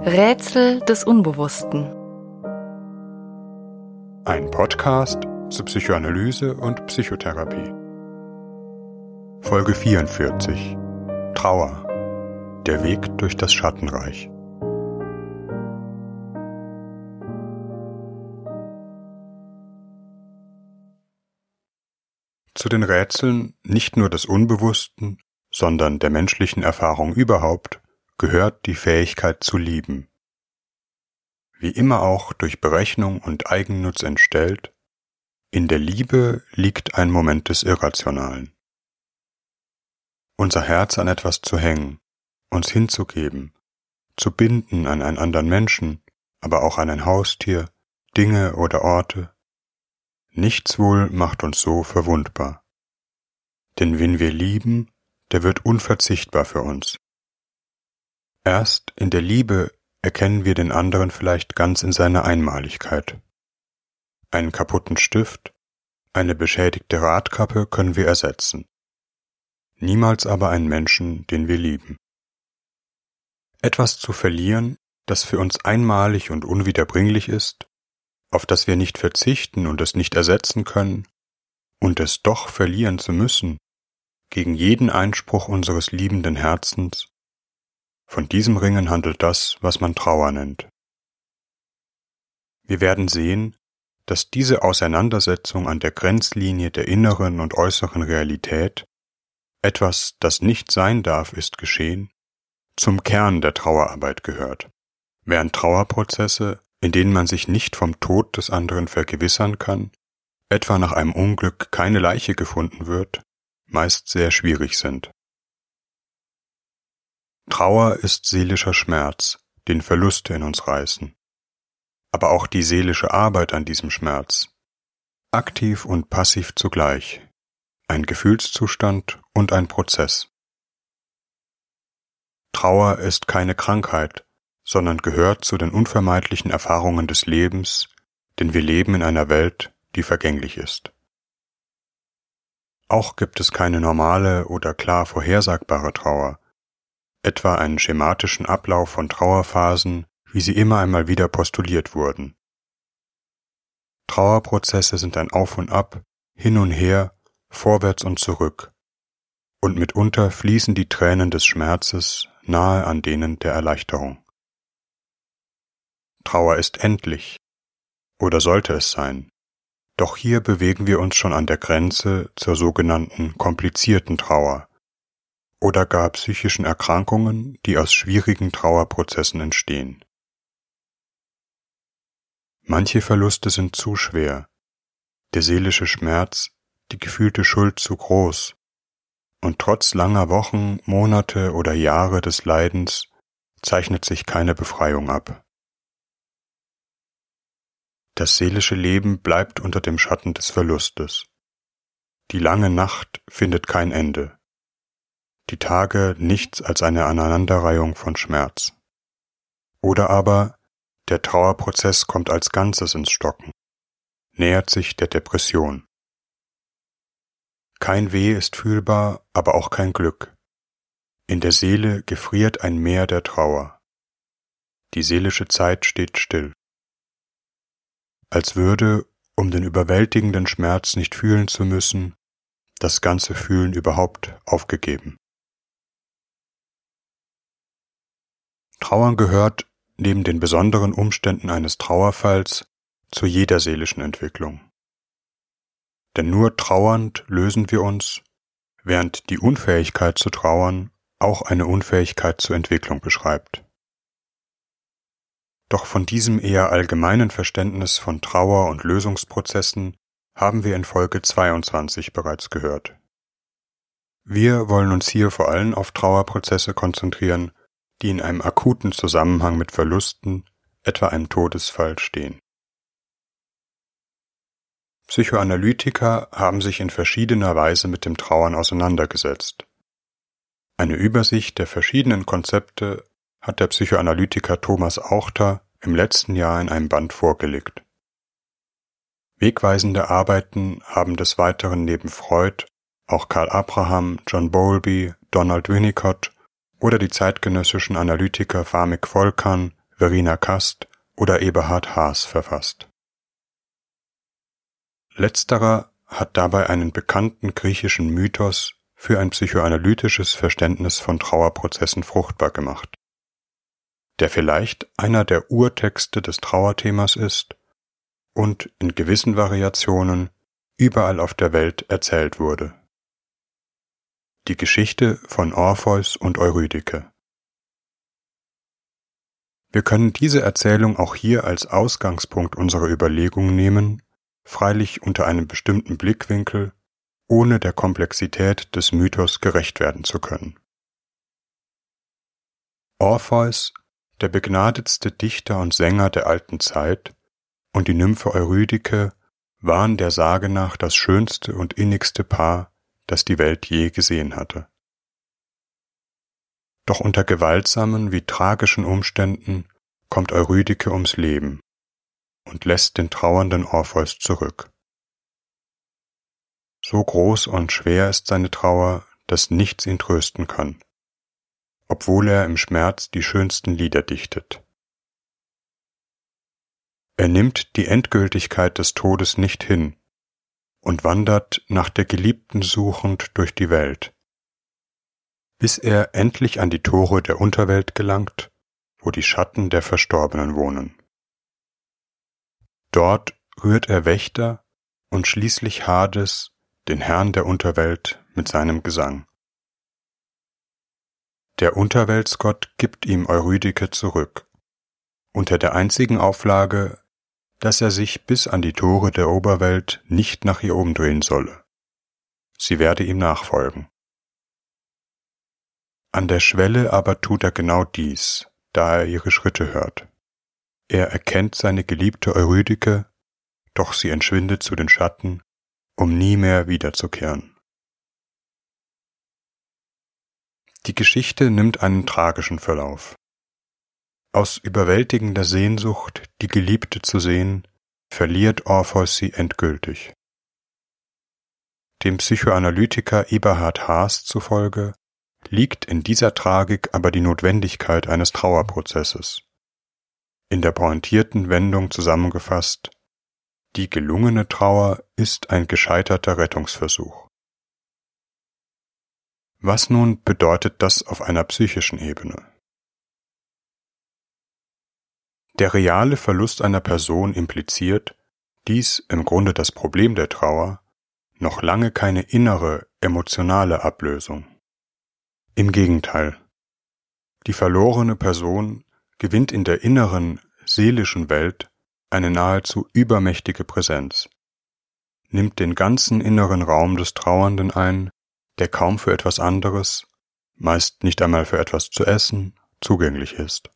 Rätsel des Unbewussten. Ein Podcast zur Psychoanalyse und Psychotherapie. Folge 44. Trauer. Der Weg durch das Schattenreich. Zu den Rätseln nicht nur des Unbewussten, sondern der menschlichen Erfahrung überhaupt gehört die Fähigkeit zu lieben. Wie immer auch durch Berechnung und Eigennutz entstellt, in der Liebe liegt ein Moment des Irrationalen. Unser Herz an etwas zu hängen, uns hinzugeben, zu binden an einen anderen Menschen, aber auch an ein Haustier, Dinge oder Orte, nichts wohl macht uns so verwundbar. Denn wen wir lieben, der wird unverzichtbar für uns. Erst in der Liebe erkennen wir den anderen vielleicht ganz in seiner Einmaligkeit. Einen kaputten Stift, eine beschädigte Radkappe können wir ersetzen. Niemals aber einen Menschen, den wir lieben. Etwas zu verlieren, das für uns einmalig und unwiederbringlich ist, auf das wir nicht verzichten und es nicht ersetzen können, und es doch verlieren zu müssen, gegen jeden Einspruch unseres liebenden Herzens, von diesem Ringen handelt das, was man Trauer nennt. Wir werden sehen, dass diese Auseinandersetzung an der Grenzlinie der inneren und äußeren Realität, etwas, das nicht sein darf, ist geschehen, zum Kern der Trauerarbeit gehört. Während Trauerprozesse, in denen man sich nicht vom Tod des anderen vergewissern kann, etwa nach einem Unglück keine Leiche gefunden wird, meist sehr schwierig sind. Trauer ist seelischer Schmerz, den Verluste in uns reißen, aber auch die seelische Arbeit an diesem Schmerz, aktiv und passiv zugleich, ein Gefühlszustand und ein Prozess. Trauer ist keine Krankheit, sondern gehört zu den unvermeidlichen Erfahrungen des Lebens, denn wir leben in einer Welt, die vergänglich ist. Auch gibt es keine normale oder klar vorhersagbare Trauer, etwa einen schematischen Ablauf von Trauerphasen, wie sie immer einmal wieder postuliert wurden. Trauerprozesse sind ein Auf und Ab, hin und her, vorwärts und zurück, und mitunter fließen die Tränen des Schmerzes nahe an denen der Erleichterung. Trauer ist endlich, oder sollte es sein, doch hier bewegen wir uns schon an der Grenze zur sogenannten komplizierten Trauer, oder gar psychischen Erkrankungen, die aus schwierigen Trauerprozessen entstehen. Manche Verluste sind zu schwer, der seelische Schmerz, die gefühlte Schuld zu groß, und trotz langer Wochen, Monate oder Jahre des Leidens zeichnet sich keine Befreiung ab. Das seelische Leben bleibt unter dem Schatten des Verlustes. Die lange Nacht findet kein Ende die Tage nichts als eine Aneinanderreihung von Schmerz. Oder aber der Trauerprozess kommt als Ganzes ins Stocken, nähert sich der Depression. Kein Weh ist fühlbar, aber auch kein Glück. In der Seele gefriert ein Meer der Trauer. Die seelische Zeit steht still. Als würde, um den überwältigenden Schmerz nicht fühlen zu müssen, das ganze Fühlen überhaupt aufgegeben. Trauern gehört, neben den besonderen Umständen eines Trauerfalls, zu jeder seelischen Entwicklung. Denn nur trauernd lösen wir uns, während die Unfähigkeit zu trauern auch eine Unfähigkeit zur Entwicklung beschreibt. Doch von diesem eher allgemeinen Verständnis von Trauer und Lösungsprozessen haben wir in Folge 22 bereits gehört. Wir wollen uns hier vor allem auf Trauerprozesse konzentrieren, die in einem akuten Zusammenhang mit Verlusten, etwa einem Todesfall, stehen. Psychoanalytiker haben sich in verschiedener Weise mit dem Trauern auseinandergesetzt. Eine Übersicht der verschiedenen Konzepte hat der Psychoanalytiker Thomas Auchter im letzten Jahr in einem Band vorgelegt. Wegweisende Arbeiten haben des Weiteren neben Freud auch Karl Abraham, John Bowlby, Donald Winnicott oder die zeitgenössischen Analytiker Famik Volkan, Verena Kast oder Eberhard Haas verfasst. Letzterer hat dabei einen bekannten griechischen Mythos für ein psychoanalytisches Verständnis von Trauerprozessen fruchtbar gemacht, der vielleicht einer der Urtexte des Trauerthemas ist und in gewissen Variationen überall auf der Welt erzählt wurde. Die Geschichte von Orpheus und Eurydike. Wir können diese Erzählung auch hier als Ausgangspunkt unserer Überlegungen nehmen, freilich unter einem bestimmten Blickwinkel, ohne der Komplexität des Mythos gerecht werden zu können. Orpheus, der begnadetste Dichter und Sänger der alten Zeit, und die Nymphe Eurydike waren der Sage nach das schönste und innigste Paar, das die Welt je gesehen hatte. Doch unter gewaltsamen wie tragischen Umständen kommt Eurydike ums Leben und lässt den trauernden Orpheus zurück. So groß und schwer ist seine Trauer, dass nichts ihn trösten kann, obwohl er im Schmerz die schönsten Lieder dichtet. Er nimmt die Endgültigkeit des Todes nicht hin und wandert nach der Geliebten suchend durch die Welt, bis er endlich an die Tore der Unterwelt gelangt, wo die Schatten der Verstorbenen wohnen. Dort rührt er Wächter und schließlich Hades, den Herrn der Unterwelt, mit seinem Gesang. Der Unterweltsgott gibt ihm Eurydike zurück, unter der einzigen Auflage, dass er sich bis an die Tore der Oberwelt nicht nach ihr umdrehen solle. Sie werde ihm nachfolgen. An der Schwelle aber tut er genau dies, da er ihre Schritte hört. Er erkennt seine geliebte Eurydike, doch sie entschwindet zu den Schatten, um nie mehr wiederzukehren. Die Geschichte nimmt einen tragischen Verlauf. Aus überwältigender Sehnsucht, die Geliebte zu sehen, verliert Orpheus sie endgültig. Dem Psychoanalytiker Eberhard Haas zufolge liegt in dieser Tragik aber die Notwendigkeit eines Trauerprozesses. In der pointierten Wendung zusammengefasst, die gelungene Trauer ist ein gescheiterter Rettungsversuch. Was nun bedeutet das auf einer psychischen Ebene? Der reale Verlust einer Person impliziert, dies im Grunde das Problem der Trauer, noch lange keine innere, emotionale Ablösung. Im Gegenteil. Die verlorene Person gewinnt in der inneren, seelischen Welt eine nahezu übermächtige Präsenz, nimmt den ganzen inneren Raum des Trauernden ein, der kaum für etwas anderes, meist nicht einmal für etwas zu essen, zugänglich ist.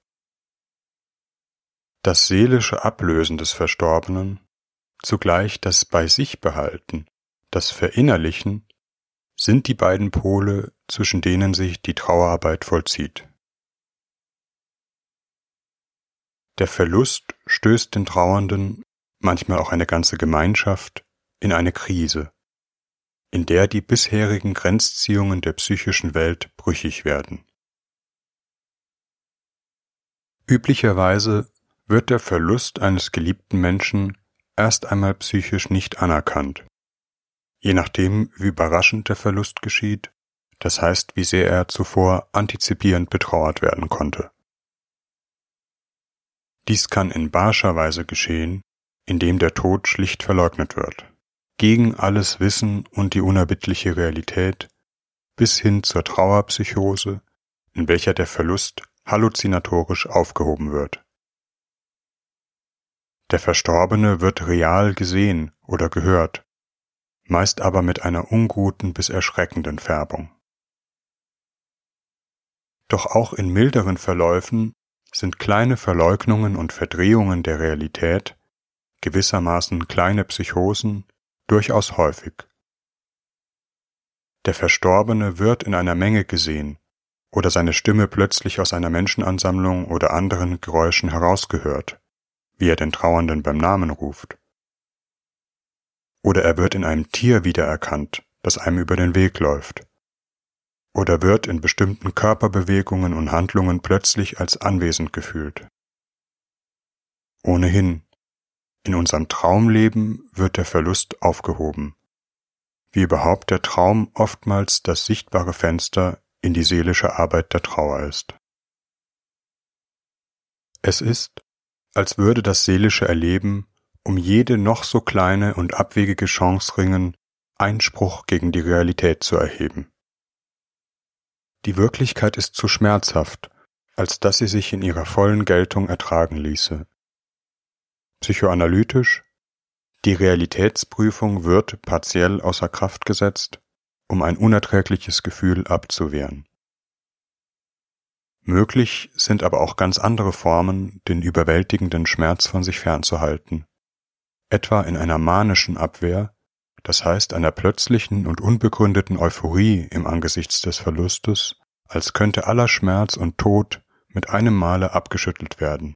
Das seelische Ablösen des Verstorbenen, zugleich das Bei sich behalten, das Verinnerlichen, sind die beiden Pole, zwischen denen sich die Trauerarbeit vollzieht. Der Verlust stößt den Trauernden, manchmal auch eine ganze Gemeinschaft, in eine Krise, in der die bisherigen Grenzziehungen der psychischen Welt brüchig werden. Üblicherweise wird der Verlust eines geliebten Menschen erst einmal psychisch nicht anerkannt. Je nachdem, wie überraschend der Verlust geschieht, das heißt, wie sehr er zuvor antizipierend betrauert werden konnte. Dies kann in barscher Weise geschehen, indem der Tod schlicht verleugnet wird, gegen alles Wissen und die unerbittliche Realität, bis hin zur Trauerpsychose, in welcher der Verlust halluzinatorisch aufgehoben wird. Der Verstorbene wird real gesehen oder gehört, meist aber mit einer unguten bis erschreckenden Färbung. Doch auch in milderen Verläufen sind kleine Verleugnungen und Verdrehungen der Realität, gewissermaßen kleine Psychosen, durchaus häufig. Der Verstorbene wird in einer Menge gesehen oder seine Stimme plötzlich aus einer Menschenansammlung oder anderen Geräuschen herausgehört wie er den Trauernden beim Namen ruft. Oder er wird in einem Tier wiedererkannt, das einem über den Weg läuft. Oder wird in bestimmten Körperbewegungen und Handlungen plötzlich als anwesend gefühlt. Ohnehin, in unserem Traumleben wird der Verlust aufgehoben, wie überhaupt der Traum oftmals das sichtbare Fenster in die seelische Arbeit der Trauer ist. Es ist, als würde das seelische Erleben um jede noch so kleine und abwegige Chance ringen, Einspruch gegen die Realität zu erheben. Die Wirklichkeit ist zu schmerzhaft, als dass sie sich in ihrer vollen Geltung ertragen ließe. Psychoanalytisch die Realitätsprüfung wird partiell außer Kraft gesetzt, um ein unerträgliches Gefühl abzuwehren. Möglich sind aber auch ganz andere Formen, den überwältigenden Schmerz von sich fernzuhalten, etwa in einer manischen Abwehr, das heißt einer plötzlichen und unbegründeten Euphorie im Angesichts des Verlustes, als könnte aller Schmerz und Tod mit einem Male abgeschüttelt werden.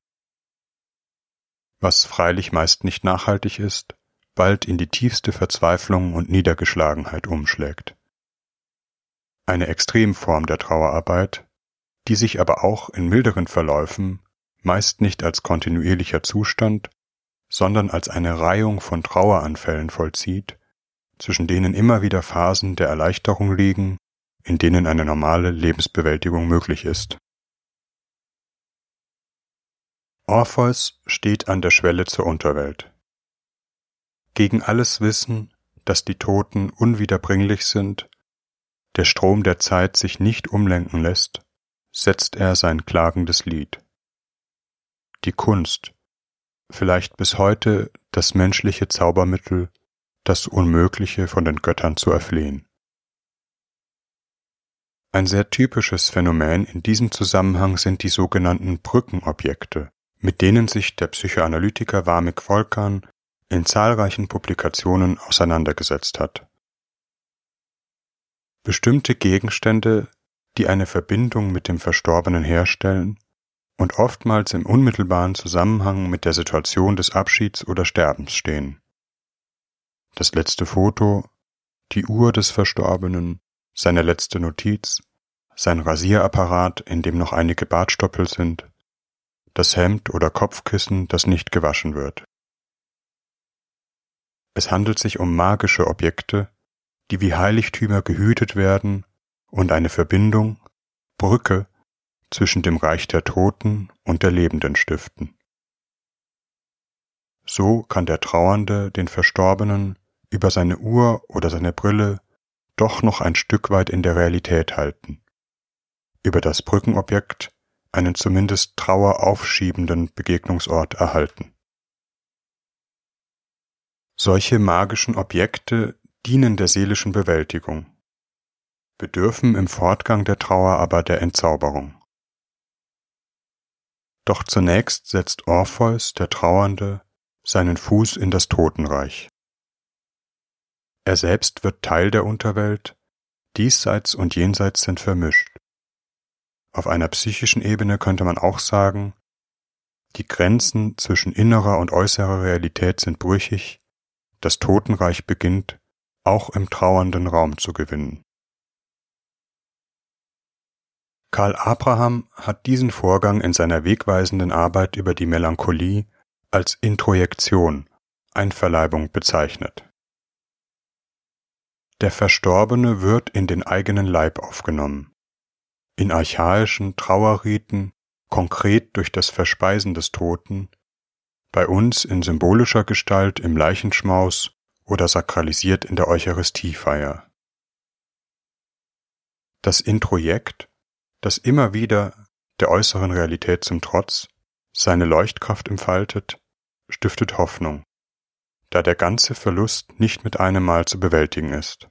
Was freilich meist nicht nachhaltig ist, bald in die tiefste Verzweiflung und Niedergeschlagenheit umschlägt. Eine Extremform der Trauerarbeit, die sich aber auch in milderen Verläufen meist nicht als kontinuierlicher Zustand, sondern als eine Reihung von Traueranfällen vollzieht, zwischen denen immer wieder Phasen der Erleichterung liegen, in denen eine normale Lebensbewältigung möglich ist. Orpheus steht an der Schwelle zur Unterwelt. Gegen alles Wissen, dass die Toten unwiederbringlich sind, der Strom der Zeit sich nicht umlenken lässt, setzt er sein klagendes Lied. Die Kunst, vielleicht bis heute das menschliche Zaubermittel, das Unmögliche von den Göttern zu erflehen. Ein sehr typisches Phänomen in diesem Zusammenhang sind die sogenannten Brückenobjekte, mit denen sich der Psychoanalytiker Warmik Volkan in zahlreichen Publikationen auseinandergesetzt hat. Bestimmte Gegenstände, die eine Verbindung mit dem Verstorbenen herstellen und oftmals im unmittelbaren Zusammenhang mit der Situation des Abschieds oder Sterbens stehen. Das letzte Foto, die Uhr des Verstorbenen, seine letzte Notiz, sein Rasierapparat, in dem noch einige Bartstoppel sind, das Hemd oder Kopfkissen, das nicht gewaschen wird. Es handelt sich um magische Objekte, die wie Heiligtümer gehütet werden und eine Verbindung, Brücke, zwischen dem Reich der Toten und der Lebenden stiften. So kann der Trauernde den Verstorbenen über seine Uhr oder seine Brille doch noch ein Stück weit in der Realität halten, über das Brückenobjekt einen zumindest traueraufschiebenden Begegnungsort erhalten. Solche magischen Objekte dienen der seelischen Bewältigung, bedürfen im Fortgang der Trauer aber der Entzauberung. Doch zunächst setzt Orpheus, der Trauernde, seinen Fuß in das Totenreich. Er selbst wird Teil der Unterwelt, diesseits und jenseits sind vermischt. Auf einer psychischen Ebene könnte man auch sagen, die Grenzen zwischen innerer und äußerer Realität sind brüchig, das Totenreich beginnt, auch im trauernden Raum zu gewinnen. Karl Abraham hat diesen Vorgang in seiner wegweisenden Arbeit über die Melancholie als Introjektion, Einverleibung bezeichnet. Der Verstorbene wird in den eigenen Leib aufgenommen. In archaischen Trauerriten, konkret durch das Verspeisen des Toten, bei uns in symbolischer Gestalt im Leichenschmaus oder sakralisiert in der Eucharistiefeier. Das Introjekt, das immer wieder, der äußeren Realität zum Trotz, seine Leuchtkraft entfaltet, stiftet Hoffnung, da der ganze Verlust nicht mit einem Mal zu bewältigen ist.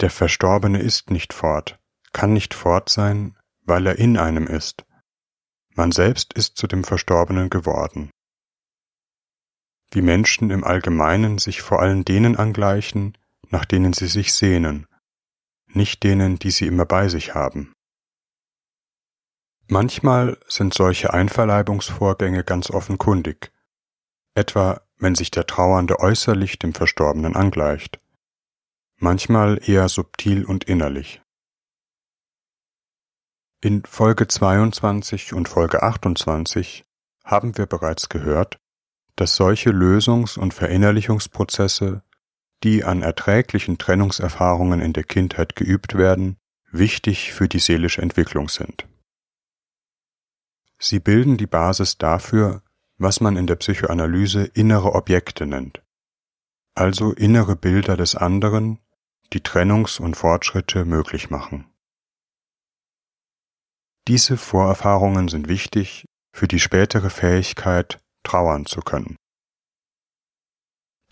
Der Verstorbene ist nicht fort, kann nicht fort sein, weil er in einem ist, man selbst ist zu dem Verstorbenen geworden. Wie Menschen im Allgemeinen sich vor allem denen angleichen, nach denen sie sich sehnen, nicht denen, die sie immer bei sich haben. Manchmal sind solche Einverleibungsvorgänge ganz offenkundig, etwa wenn sich der Trauernde äußerlich dem Verstorbenen angleicht, manchmal eher subtil und innerlich. In Folge 22 und Folge 28 haben wir bereits gehört, dass solche Lösungs- und Verinnerlichungsprozesse, die an erträglichen Trennungserfahrungen in der Kindheit geübt werden, wichtig für die seelische Entwicklung sind. Sie bilden die Basis dafür, was man in der Psychoanalyse innere Objekte nennt, also innere Bilder des anderen, die Trennungs- und Fortschritte möglich machen. Diese Vorerfahrungen sind wichtig für die spätere Fähigkeit, trauern zu können.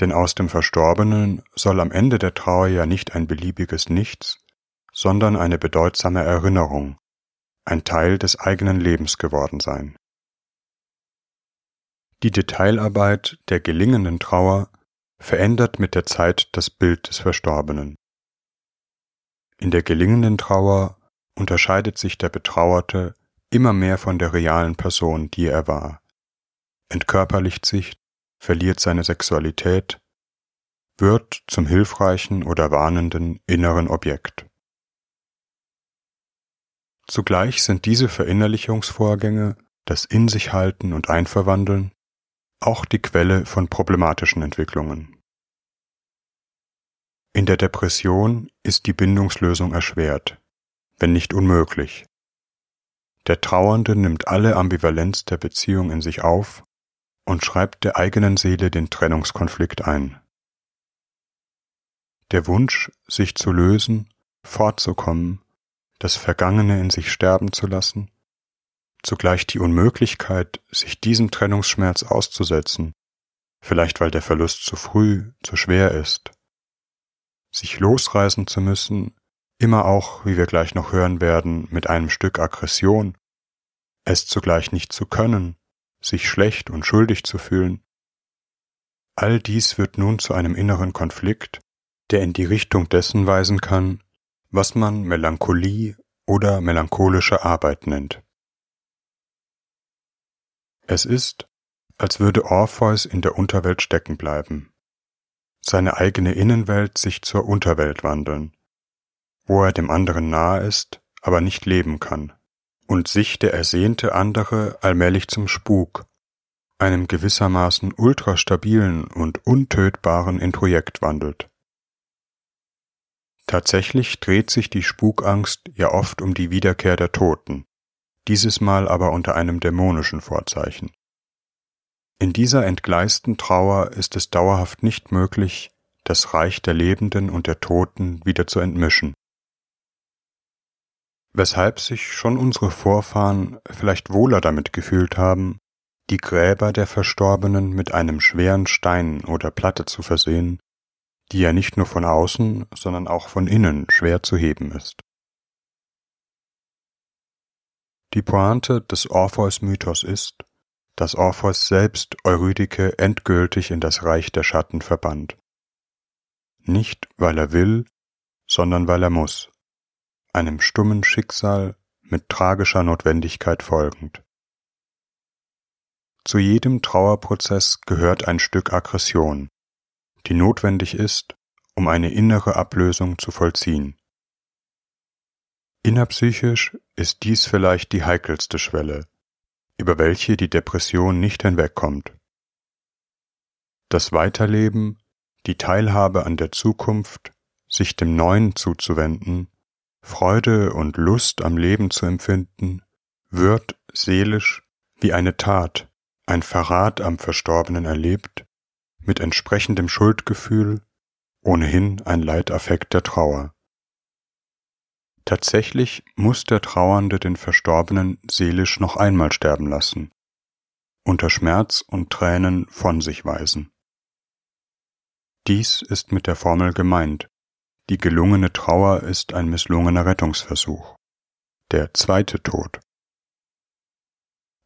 Denn aus dem Verstorbenen soll am Ende der Trauer ja nicht ein beliebiges Nichts, sondern eine bedeutsame Erinnerung, ein Teil des eigenen Lebens geworden sein. Die Detailarbeit der gelingenden Trauer verändert mit der Zeit das Bild des Verstorbenen. In der gelingenden Trauer unterscheidet sich der Betrauerte immer mehr von der realen Person, die er war, entkörperlicht sich, verliert seine Sexualität, wird zum hilfreichen oder warnenden inneren Objekt. Zugleich sind diese Verinnerlichungsvorgänge, das In sich halten und Einverwandeln, auch die Quelle von problematischen Entwicklungen. In der Depression ist die Bindungslösung erschwert, wenn nicht unmöglich. Der Trauernde nimmt alle Ambivalenz der Beziehung in sich auf und schreibt der eigenen Seele den Trennungskonflikt ein. Der Wunsch, sich zu lösen, fortzukommen, das Vergangene in sich sterben zu lassen, zugleich die Unmöglichkeit, sich diesem Trennungsschmerz auszusetzen, vielleicht weil der Verlust zu früh, zu schwer ist, sich losreißen zu müssen, immer auch, wie wir gleich noch hören werden, mit einem Stück Aggression, es zugleich nicht zu können, sich schlecht und schuldig zu fühlen, all dies wird nun zu einem inneren Konflikt, der in die Richtung dessen weisen kann, was man Melancholie oder melancholische Arbeit nennt. Es ist, als würde Orpheus in der Unterwelt stecken bleiben, seine eigene Innenwelt sich zur Unterwelt wandeln, wo er dem anderen nahe ist, aber nicht leben kann, und sich der ersehnte andere allmählich zum Spuk, einem gewissermaßen ultrastabilen und untötbaren Introjekt wandelt. Tatsächlich dreht sich die Spukangst ja oft um die Wiederkehr der Toten, dieses Mal aber unter einem dämonischen Vorzeichen. In dieser entgleisten Trauer ist es dauerhaft nicht möglich, das Reich der Lebenden und der Toten wieder zu entmischen. Weshalb sich schon unsere Vorfahren vielleicht wohler damit gefühlt haben, die Gräber der Verstorbenen mit einem schweren Stein oder Platte zu versehen, die ja nicht nur von außen, sondern auch von innen schwer zu heben ist. Die Pointe des Orpheus-Mythos ist, dass Orpheus selbst Eurydike endgültig in das Reich der Schatten verbannt. Nicht, weil er will, sondern weil er muss, einem stummen Schicksal mit tragischer Notwendigkeit folgend. Zu jedem Trauerprozess gehört ein Stück Aggression, die notwendig ist, um eine innere Ablösung zu vollziehen. Innerpsychisch ist dies vielleicht die heikelste Schwelle, über welche die Depression nicht hinwegkommt. Das Weiterleben, die Teilhabe an der Zukunft, sich dem Neuen zuzuwenden, Freude und Lust am Leben zu empfinden, wird seelisch wie eine Tat, ein Verrat am Verstorbenen erlebt, mit entsprechendem Schuldgefühl, ohnehin ein Leitaffekt der Trauer. Tatsächlich muss der Trauernde den Verstorbenen seelisch noch einmal sterben lassen, unter Schmerz und Tränen von sich weisen. Dies ist mit der Formel gemeint. Die gelungene Trauer ist ein misslungener Rettungsversuch. Der zweite Tod.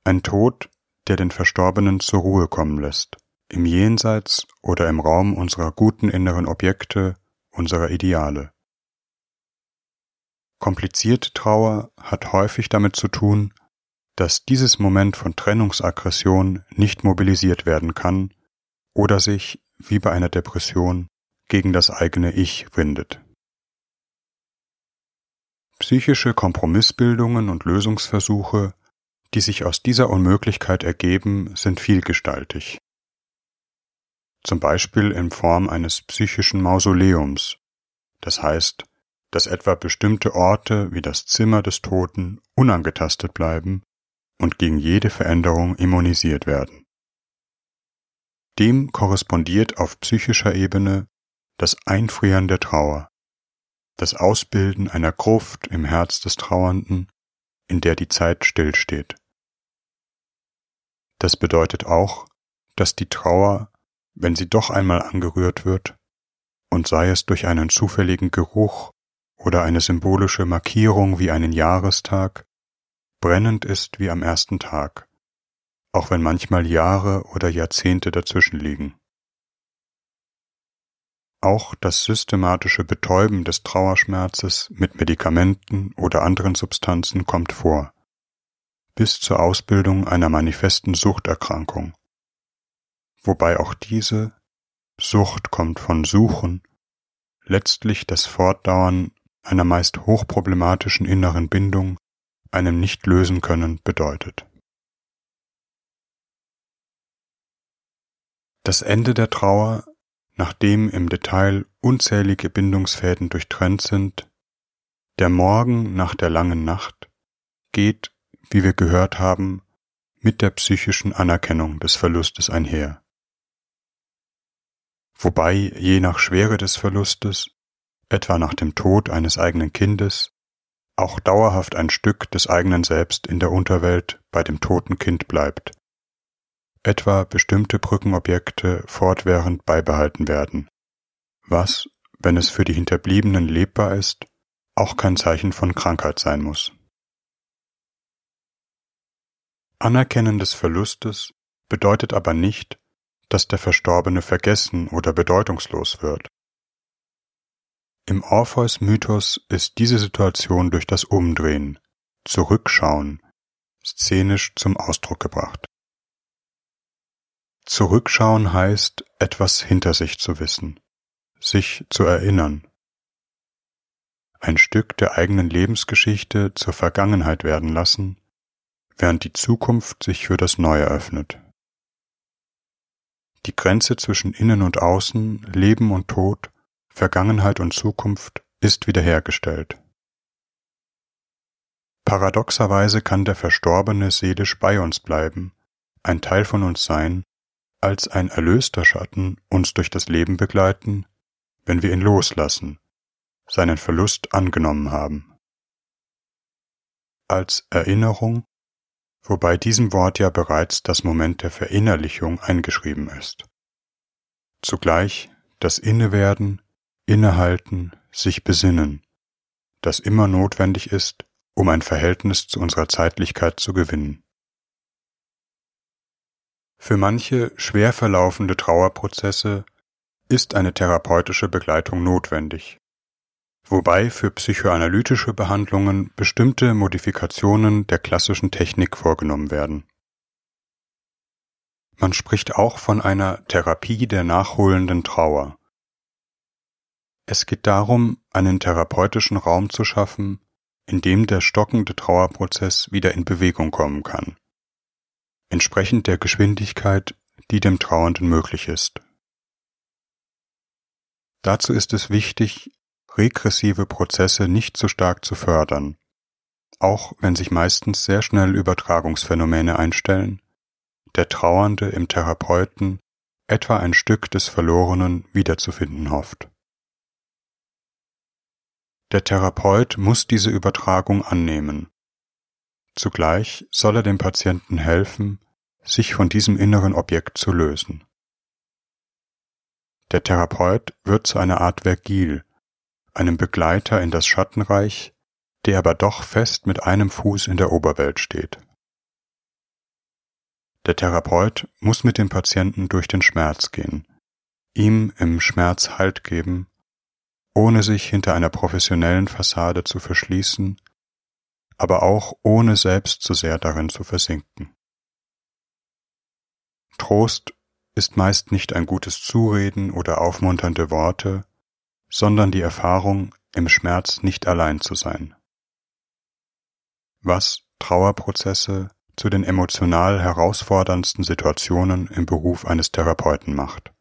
Ein Tod, der den Verstorbenen zur Ruhe kommen lässt, im Jenseits oder im Raum unserer guten inneren Objekte, unserer Ideale. Komplizierte Trauer hat häufig damit zu tun, dass dieses Moment von Trennungsaggression nicht mobilisiert werden kann oder sich, wie bei einer Depression, gegen das eigene Ich windet. Psychische Kompromissbildungen und Lösungsversuche die sich aus dieser Unmöglichkeit ergeben, sind vielgestaltig. Zum Beispiel in Form eines psychischen Mausoleums, das heißt, dass etwa bestimmte Orte wie das Zimmer des Toten unangetastet bleiben und gegen jede Veränderung immunisiert werden. Dem korrespondiert auf psychischer Ebene das Einfrieren der Trauer, das Ausbilden einer Gruft im Herz des Trauernden, in der die Zeit stillsteht. Das bedeutet auch, dass die Trauer, wenn sie doch einmal angerührt wird, und sei es durch einen zufälligen Geruch oder eine symbolische Markierung wie einen Jahrestag, brennend ist wie am ersten Tag, auch wenn manchmal Jahre oder Jahrzehnte dazwischen liegen. Auch das systematische Betäuben des Trauerschmerzes mit Medikamenten oder anderen Substanzen kommt vor, bis zur Ausbildung einer manifesten Suchterkrankung, wobei auch diese Sucht kommt von Suchen, letztlich das Fortdauern einer meist hochproblematischen inneren Bindung, einem nicht lösen können bedeutet. Das Ende der Trauer nachdem im Detail unzählige Bindungsfäden durchtrennt sind, der Morgen nach der langen Nacht geht, wie wir gehört haben, mit der psychischen Anerkennung des Verlustes einher. Wobei je nach Schwere des Verlustes, etwa nach dem Tod eines eigenen Kindes, auch dauerhaft ein Stück des eigenen Selbst in der Unterwelt bei dem toten Kind bleibt etwa bestimmte Brückenobjekte fortwährend beibehalten werden, was, wenn es für die Hinterbliebenen lebbar ist, auch kein Zeichen von Krankheit sein muss. Anerkennen des Verlustes bedeutet aber nicht, dass der Verstorbene vergessen oder bedeutungslos wird. Im Orpheus-Mythos ist diese Situation durch das Umdrehen, Zurückschauen, szenisch zum Ausdruck gebracht. Zurückschauen heißt, etwas hinter sich zu wissen, sich zu erinnern, ein Stück der eigenen Lebensgeschichte zur Vergangenheit werden lassen, während die Zukunft sich für das Neue öffnet. Die Grenze zwischen Innen und Außen, Leben und Tod, Vergangenheit und Zukunft ist wiederhergestellt. Paradoxerweise kann der Verstorbene seelisch bei uns bleiben, ein Teil von uns sein, als ein erlöster Schatten uns durch das Leben begleiten, wenn wir ihn loslassen, seinen Verlust angenommen haben. Als Erinnerung, wobei diesem Wort ja bereits das Moment der Verinnerlichung eingeschrieben ist. Zugleich das Innewerden, Innehalten, sich besinnen, das immer notwendig ist, um ein Verhältnis zu unserer Zeitlichkeit zu gewinnen. Für manche schwer verlaufende Trauerprozesse ist eine therapeutische Begleitung notwendig, wobei für psychoanalytische Behandlungen bestimmte Modifikationen der klassischen Technik vorgenommen werden. Man spricht auch von einer Therapie der nachholenden Trauer. Es geht darum, einen therapeutischen Raum zu schaffen, in dem der stockende Trauerprozess wieder in Bewegung kommen kann entsprechend der Geschwindigkeit, die dem Trauernden möglich ist. Dazu ist es wichtig, regressive Prozesse nicht zu stark zu fördern, auch wenn sich meistens sehr schnell Übertragungsphänomene einstellen, der Trauernde im Therapeuten etwa ein Stück des Verlorenen wiederzufinden hofft. Der Therapeut muss diese Übertragung annehmen. Zugleich soll er dem Patienten helfen, sich von diesem inneren Objekt zu lösen. Der Therapeut wird zu einer Art Vergil, einem Begleiter in das Schattenreich, der aber doch fest mit einem Fuß in der Oberwelt steht. Der Therapeut muss mit dem Patienten durch den Schmerz gehen, ihm im Schmerz Halt geben, ohne sich hinter einer professionellen Fassade zu verschließen, aber auch ohne selbst zu sehr darin zu versinken. Trost ist meist nicht ein gutes Zureden oder aufmunternde Worte, sondern die Erfahrung, im Schmerz nicht allein zu sein. Was Trauerprozesse, zu den emotional herausforderndsten Situationen im Beruf eines Therapeuten macht.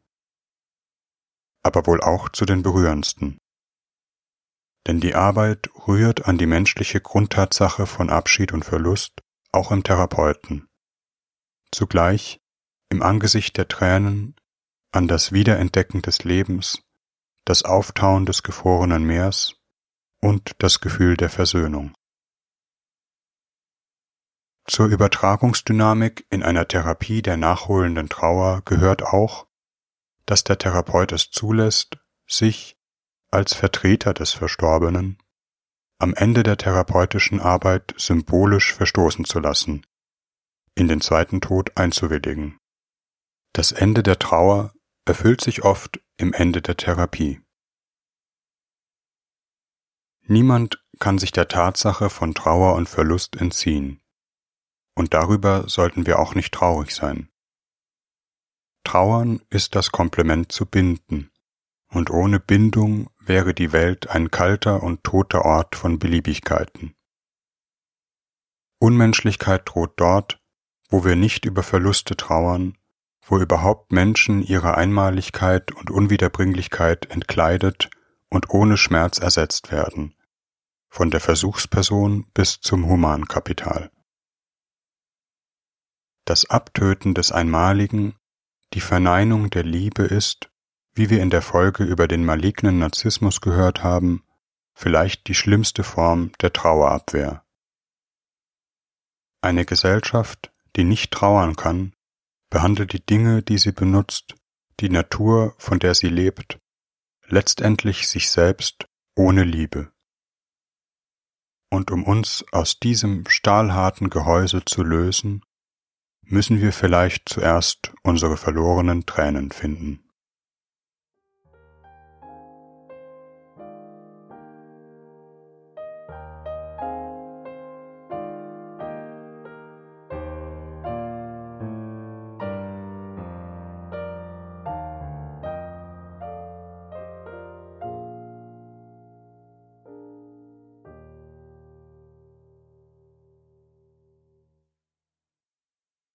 Aber wohl auch zu den berührendsten. Denn die Arbeit rührt an die menschliche Grundtatsache von Abschied und Verlust, auch im Therapeuten. Zugleich, im Angesicht der Tränen, an das Wiederentdecken des Lebens, das Auftauen des gefrorenen Meers und das Gefühl der Versöhnung. Zur Übertragungsdynamik in einer Therapie der nachholenden Trauer gehört auch, dass der Therapeut es zulässt, sich als Vertreter des Verstorbenen am Ende der therapeutischen Arbeit symbolisch verstoßen zu lassen, in den zweiten Tod einzuwilligen. Das Ende der Trauer erfüllt sich oft im Ende der Therapie. Niemand kann sich der Tatsache von Trauer und Verlust entziehen und darüber sollten wir auch nicht traurig sein. Trauern ist das Komplement zu binden, und ohne Bindung wäre die Welt ein kalter und toter Ort von Beliebigkeiten. Unmenschlichkeit droht dort, wo wir nicht über Verluste trauern, wo überhaupt Menschen ihrer Einmaligkeit und Unwiederbringlichkeit entkleidet und ohne Schmerz ersetzt werden, von der Versuchsperson bis zum Humankapital. Das Abtöten des Einmaligen, die Verneinung der Liebe ist, wie wir in der Folge über den malignen Narzissmus gehört haben, vielleicht die schlimmste Form der Trauerabwehr. Eine Gesellschaft, die nicht trauern kann, behandelt die Dinge, die sie benutzt, die Natur, von der sie lebt, letztendlich sich selbst ohne Liebe. Und um uns aus diesem stahlharten Gehäuse zu lösen, müssen wir vielleicht zuerst unsere verlorenen Tränen finden.